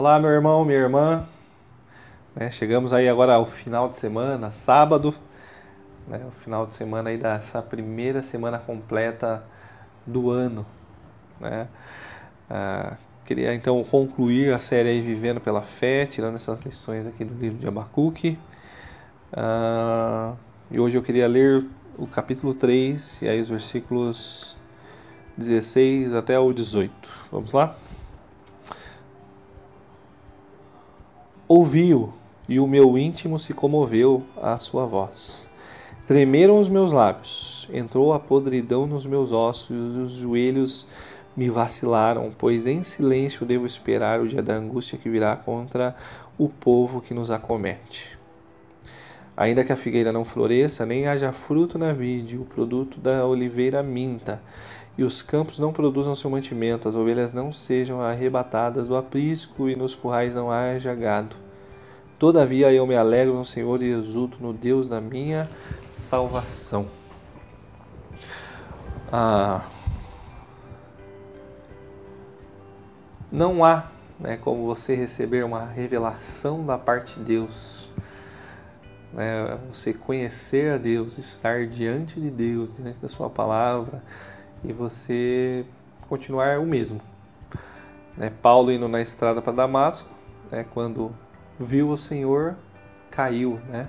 Olá, meu irmão, minha irmã. Né, chegamos aí agora ao final de semana, sábado, né, o final de semana aí dessa primeira semana completa do ano. Né? Ah, queria então concluir a série aí Vivendo pela Fé, tirando essas lições aqui do livro de Abacuque. Ah, e hoje eu queria ler o capítulo 3 e aí os versículos 16 até o 18. Vamos lá? Ouviu e o meu íntimo se comoveu à sua voz. Tremeram os meus lábios, entrou a podridão nos meus ossos e os joelhos me vacilaram, pois em silêncio devo esperar o dia da angústia que virá contra o povo que nos acomete. Ainda que a figueira não floresça, nem haja fruto na vide, o produto da oliveira minta, e os campos não produzam seu mantimento, as ovelhas não sejam arrebatadas do aprisco, e nos currais não haja gado. Todavia eu me alegro no Senhor e exulto no Deus da minha salvação. Ah, não há né, como você receber uma revelação da parte de Deus, né, você conhecer a Deus, estar diante de Deus, diante da Sua palavra e você continuar o mesmo. Né, Paulo indo na estrada para Damasco, né, quando viu o Senhor, caiu né,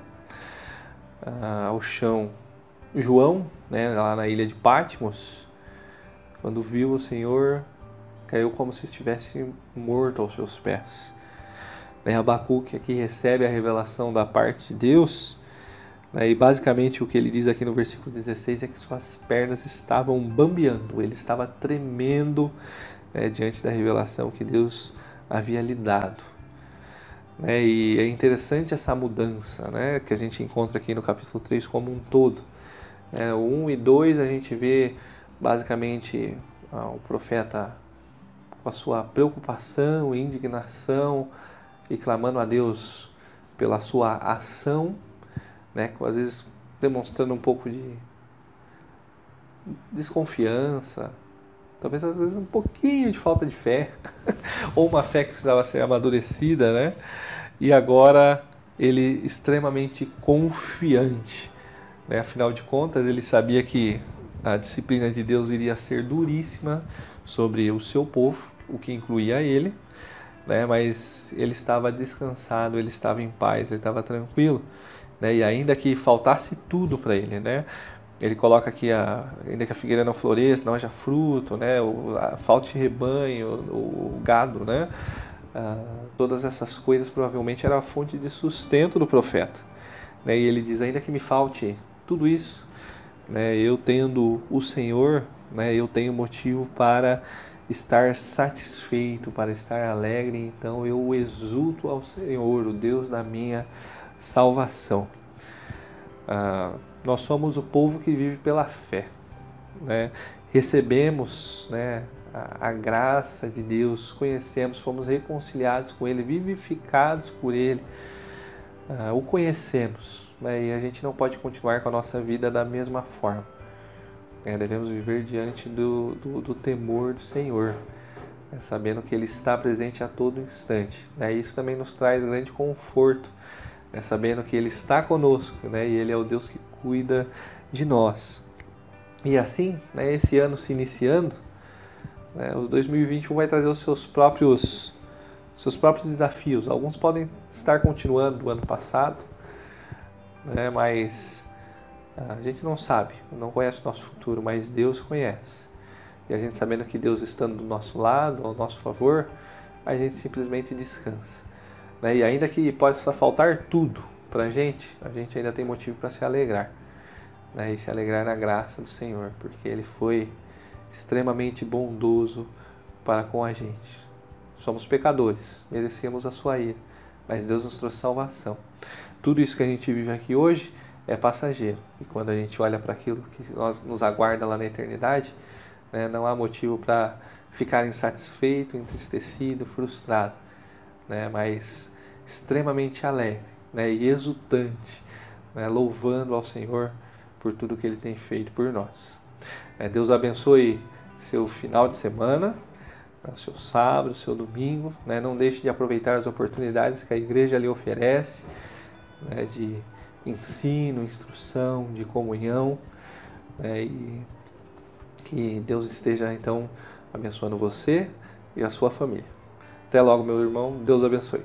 ao chão. João, né, lá na ilha de Patmos, quando viu o Senhor, caiu como se estivesse morto aos seus pés. Né, Abacuque aqui recebe a revelação da parte de Deus, né, e basicamente o que ele diz aqui no versículo 16 é que suas pernas estavam bambeando, ele estava tremendo né, diante da revelação que Deus havia lhe dado. Né? E é interessante essa mudança né? que a gente encontra aqui no capítulo 3 como um todo. É, o 1 e 2 a gente vê basicamente ah, o profeta com a sua preocupação e indignação e clamando a Deus pela sua ação, né? às vezes demonstrando um pouco de desconfiança, talvez às vezes um pouquinho de falta de fé, ou uma fé que precisava ser amadurecida, né? E agora ele extremamente confiante, né? Afinal de contas, ele sabia que a disciplina de Deus iria ser duríssima sobre o seu povo, o que incluía ele, né? Mas ele estava descansado, ele estava em paz, ele estava tranquilo, né? E ainda que faltasse tudo para ele, né? Ele coloca aqui, a, ainda que a figueira não floresça, não haja fruto, né? o, a, falte rebanho, o, o gado, né? Ah, todas essas coisas provavelmente era a fonte de sustento do profeta. Né? E ele diz, ainda que me falte tudo isso, né? eu tendo o Senhor, né? eu tenho motivo para estar satisfeito, para estar alegre, então eu exulto ao Senhor, o Deus da minha salvação. Ah, nós somos o povo que vive pela fé. Né? Recebemos né, a, a, graça de Deus, conhecemos, fomos reconciliados com Ele, vivificados por Ele, uh, o conhecemos. Né? E a gente não pode continuar com a nossa vida da mesma forma. Né? Devemos viver diante do, do, do temor do Senhor, né? sabendo que Ele está presente a todo instante. Né? Isso também nos traz grande conforto né, sabendo que Ele está conosco né, e Ele é o Deus que cuida de nós. E assim, né, esse ano se iniciando, né, o 2021 vai trazer os seus próprios, seus próprios desafios. Alguns podem estar continuando do ano passado, mas a gente não sabe, não conhece o nosso futuro, mas Deus conhece. E a gente sabendo que Deus estando do nosso lado, ao nosso favor, a gente simplesmente descansa. Né? E ainda que possa faltar tudo para a gente, a gente ainda tem motivo para se alegrar. Né? E se alegrar na graça do Senhor, porque Ele foi extremamente bondoso para com a gente. Somos pecadores, merecemos a sua ira, mas Deus nos trouxe salvação. Tudo isso que a gente vive aqui hoje é passageiro. E quando a gente olha para aquilo que nós, nos aguarda lá na eternidade, né, não há motivo para ficar insatisfeito, entristecido, frustrado né, mas extremamente alegre né, e exultante, né, louvando ao Senhor por tudo que Ele tem feito por nós. É, Deus abençoe seu final de semana, o seu sábado, seu domingo. Né? Não deixe de aproveitar as oportunidades que a igreja lhe oferece né? de ensino, instrução, de comunhão. Né? E que Deus esteja então abençoando você e a sua família. Até logo, meu irmão. Deus abençoe.